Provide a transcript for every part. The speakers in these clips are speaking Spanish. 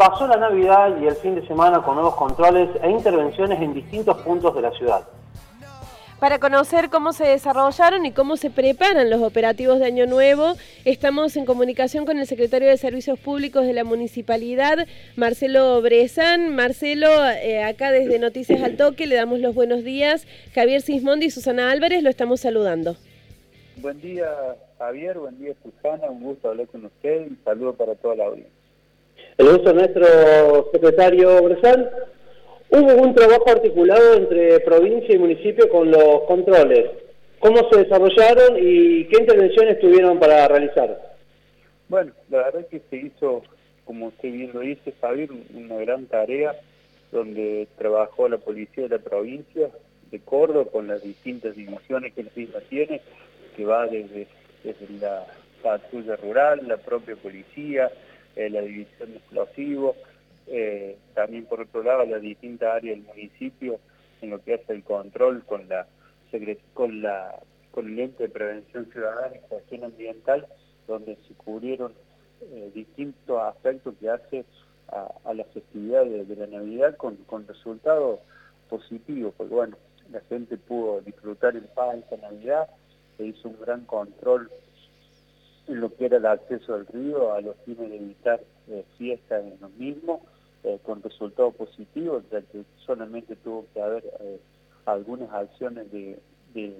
Pasó la Navidad y el fin de semana con nuevos controles e intervenciones en distintos puntos de la ciudad. Para conocer cómo se desarrollaron y cómo se preparan los operativos de Año Nuevo, estamos en comunicación con el secretario de Servicios Públicos de la Municipalidad, Marcelo Brezán. Marcelo, eh, acá desde Noticias al Toque le damos los buenos días. Javier Sismondi y Susana Álvarez lo estamos saludando. Buen día, Javier. Buen día, Susana. Un gusto hablar con usted y saludo para toda la audiencia. El gusto nuestro secretario Bresal. Hubo un trabajo articulado entre provincia y municipio con los controles. ¿Cómo se desarrollaron y qué intervenciones tuvieron para realizar? Bueno, la verdad es que se hizo, como usted bien lo dice, Javier, una gran tarea donde trabajó la policía de la provincia de Córdoba con las distintas divisiones que la misma tiene, que va desde, desde la patrulla rural, la propia policía, eh, la división de explosivos, eh, también por otro lado las distintas áreas del municipio en lo que hace el control con la con la con el ente de prevención ciudadana y gestión ambiental, donde se cubrieron eh, distintos aspectos que hace a, la festividad de, la Navidad con, con resultados positivos, porque bueno, la gente pudo disfrutar en paz esta Navidad, se hizo un gran control lo que era el acceso al río a los fines de evitar eh, fiestas en los mismos, eh, con resultados positivos, ya que solamente tuvo que haber eh, algunas acciones de, de,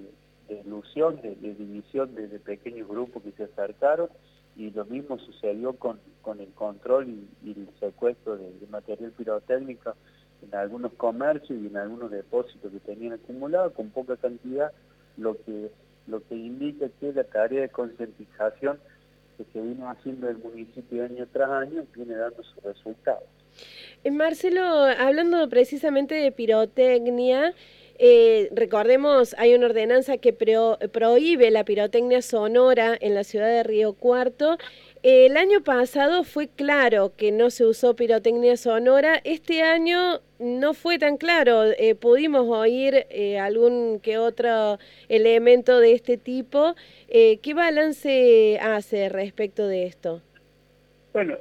ilusión, de, división de, pequeños grupos que se acercaron, y lo mismo sucedió con, con el control y, el secuestro de, material pirotécnico en algunos comercios y en algunos depósitos que tenían acumulado con poca cantidad, lo que lo que indica que la tarea de concientización que se vino haciendo el municipio año tras año viene dando sus resultados. Eh, Marcelo, hablando precisamente de pirotecnia, eh, recordemos, hay una ordenanza que prohíbe la pirotecnia sonora en la ciudad de Río Cuarto. El año pasado fue claro que no se usó pirotecnia sonora. Este año no fue tan claro. Eh, pudimos oír eh, algún que otro elemento de este tipo. ¿Qué balance hace respecto de esto? Bueno,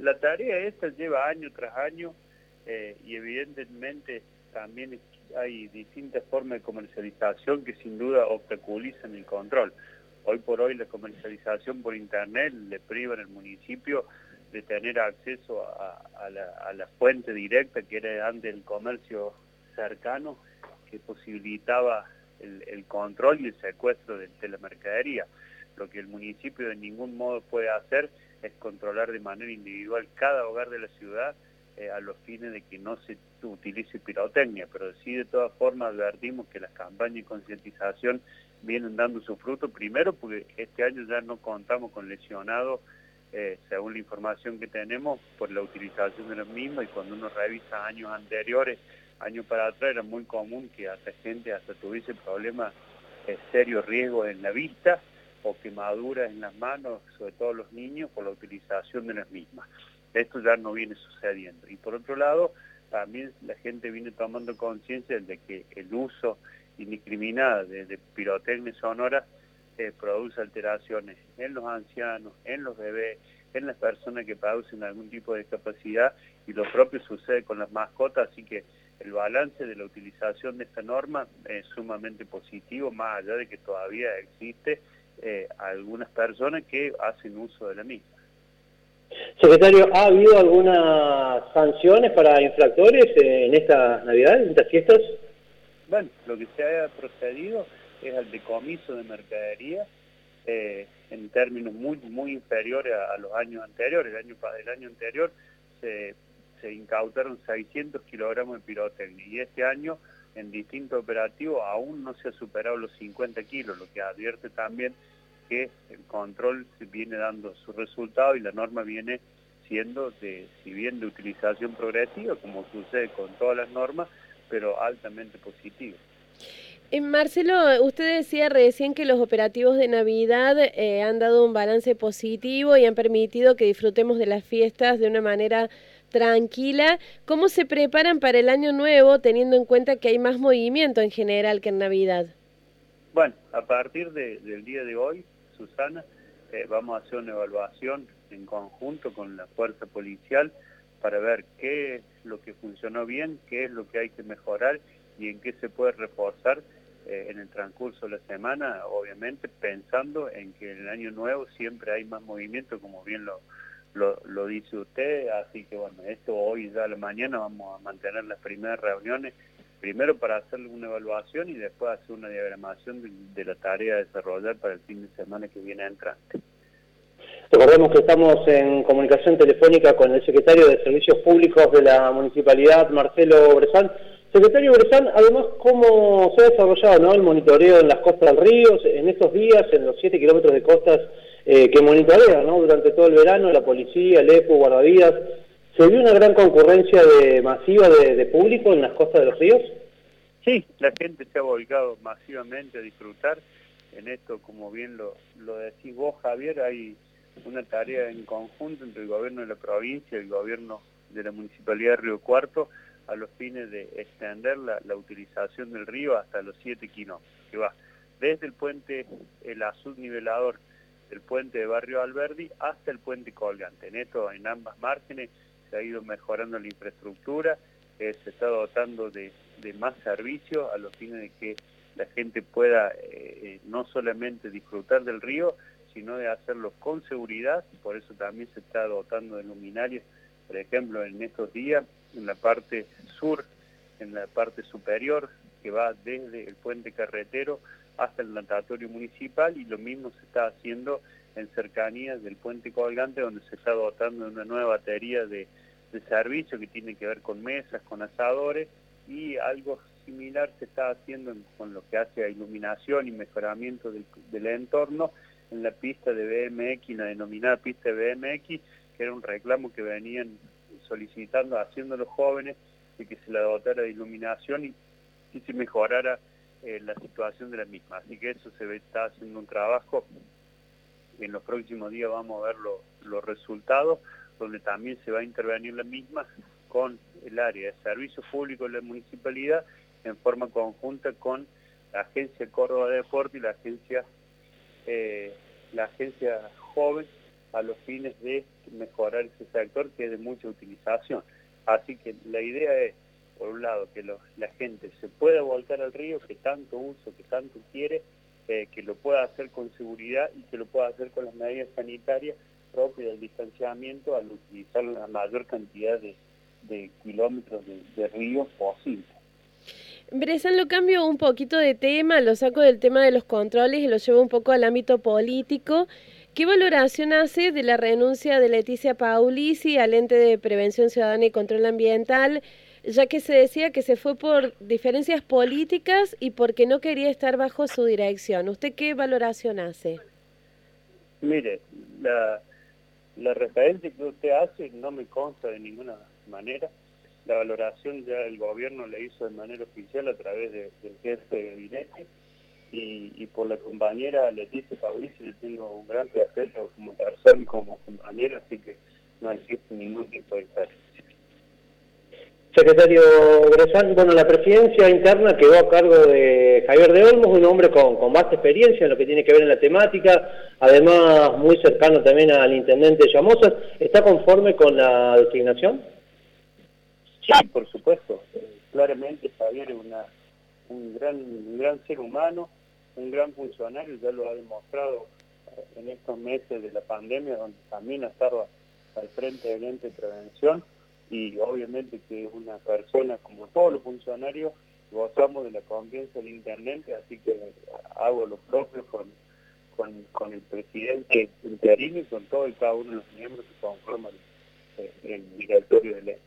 la tarea esta lleva año tras año y evidentemente también hay distintas formas de comercialización que sin duda obstaculizan el control. Hoy por hoy la comercialización por internet le priva al municipio de tener acceso a, la, fuente directa que era antes el comercio cercano que posibilitaba el, control y el secuestro de, de, la mercadería. Lo que el municipio de ningún modo puede hacer es controlar de manera individual cada hogar de la ciudad eh, a los fines de que no se utilice pirotecnia, pero sí de todas formas advertimos que las campañas de concientización vienen dando su fruto, primero porque este año ya no contamos con lesionados, eh, según la información que tenemos, por la utilización de los mismos, y cuando uno revisa años anteriores, años para atrás, era muy común que hasta gente hasta tuviese problemas, eh, serios riesgos en la vista, o quemaduras en las manos, sobre todo los niños, por la utilización de las mismas. Esto ya no viene sucediendo. Y por otro lado, también la gente viene tomando conciencia de que el uso indiscriminado de, pirotecnia sonora eh, produce alteraciones en los ancianos, en los bebés, en las personas que padecen algún tipo de discapacidad y lo propio sucede con las mascotas, así que el balance de la utilización de esta norma es sumamente positivo, más allá de que todavía existe eh, algunas personas que hacen uso de la misma. Secretario, ¿ha habido algunas sanciones para infractores en esta Navidad, en estas fiestas? Bueno, lo que se ha procedido es al decomiso de mercadería eh, en términos muy muy inferiores a, los años anteriores. El año, el año anterior se, se incautaron 600 kilogramos de pirotecnia y este año en distintos operativos aún no se ha superado los 50 kilos, lo que advierte también que el control viene dando su resultado y la norma viene siendo, de, si bien de utilización progresiva, como sucede con todas las normas, pero altamente positiva. Eh, Marcelo, usted decía recién que los operativos de Navidad eh, han dado un balance positivo y han permitido que disfrutemos de las fiestas de una manera tranquila. ¿Cómo se preparan para el año nuevo teniendo en cuenta que hay más movimiento en general que en Navidad? Bueno, a partir del día de hoy Susana, eh, vamos a hacer una evaluación en conjunto con la fuerza policial para ver qué es lo que funcionó bien, qué es lo que hay que mejorar y en qué se puede reforzar eh, en el transcurso de la semana, obviamente pensando en que en el año nuevo siempre hay más movimiento, como bien lo, lo, dice usted, así que bueno, esto hoy ya a la mañana vamos a mantener las primeras reuniones, primero para hacer una evaluación y después hacer una diagramación de, la tarea a desarrollar para el fin de semana que viene entrante. Recordemos que estamos en comunicación telefónica con el secretario de Servicios Públicos de la Municipalidad, Marcelo Bresal. Secretario Bresal, además, ¿cómo se ha desarrollado el monitoreo en las costas del río en estos días, en los 7 kilómetros de costas eh, que monitorea durante todo el verano, la policía, el EPO, guardavidas? ¿Se vio una gran concurrencia masiva de, público en las costas de los ríos? Sí, la gente se ha volcado masivamente a disfrutar. En esto, como bien lo decís vos, Javier, hay una tarea en conjunto entre el gobierno de la provincia y el gobierno de la Municipalidad de Río Cuarto a los fines de extender la, utilización del río hasta los 7 kilómetros, que va desde el puente El Azul Nivelador del puente de Barrio Alberdi hasta el puente Colgante. En esto, en ambas márgenes, se ha ido mejorando la infraestructura, eh, se está dotando de, más servicios a los fines de que la gente pueda eh, eh, no solamente disfrutar del río, sino de hacerlo con seguridad, por eso también se está dotando de luminarias, por ejemplo, en estos días, en la parte sur, en la parte superior, que va desde el puente carretero hasta el natatorio municipal, y lo mismo se está haciendo en cercanías del puente colgante, donde se está dotando de una nueva batería de, servicio que tiene que ver con mesas, con asadores, y algo similar se está haciendo con lo que hace a iluminación y mejoramiento del entorno, en la pista de BMX, la denominada pista de BMX, que era un reclamo que venían solicitando, haciendo los jóvenes, de que se la dotara de iluminación y, se mejorara eh, la situación de la misma. Así que eso se está haciendo un trabajo, en los próximos días vamos a ver los resultados, donde también se va a intervenir la misma con el área de servicios públicos de la municipalidad en forma conjunta con la Agencia Córdoba de Deporte y la Agencia eh, la agencia joven a los fines de mejorar ese sector que es de mucha utilización. Así que la idea es, por un lado, que la gente se pueda volcar al río, que tanto uso, que tanto quiere, eh, que lo pueda hacer con seguridad y que lo pueda hacer con las medidas sanitarias propias del distanciamiento al utilizar la mayor cantidad de, kilómetros de, de río posible. Bresan, lo cambio un poquito de tema, lo saco del tema de los controles y lo llevo un poco al ámbito político. ¿Qué valoración hace de la renuncia de Leticia Paulisi al ente de prevención ciudadana y control ambiental, ya que se decía que se fue por diferencias políticas y porque no quería estar bajo su dirección? ¿Usted qué valoración hace? Mire, la, referencia que usted hace no me consta de ninguna manera la valoración ya el gobierno le hizo de manera oficial a través del jefe de gabinete y, por la compañera Leticia Fabricio le tengo un gran respeto como persona y como compañera, así que no existe ningún tipo de diferencia. Secretario Gresan, bueno, la presidencia interna quedó a cargo de Javier de Olmos, un hombre con, con vasta experiencia en lo que tiene que ver en la temática, además muy cercano también al intendente Llamosa. ¿Está conforme con la designación? Sí, por supuesto. Claramente Javier es una, un, gran, gran ser humano, un gran funcionario, ya lo ha demostrado eh, en estos meses de la pandemia, donde también ha estado al frente del ente de prevención y obviamente que es una persona como todos los funcionarios gozamos de la confianza del intendente, así que hago lo propio con, con, el presidente interino y con todo y cada uno de los miembros que conforman el, el directorio del ente.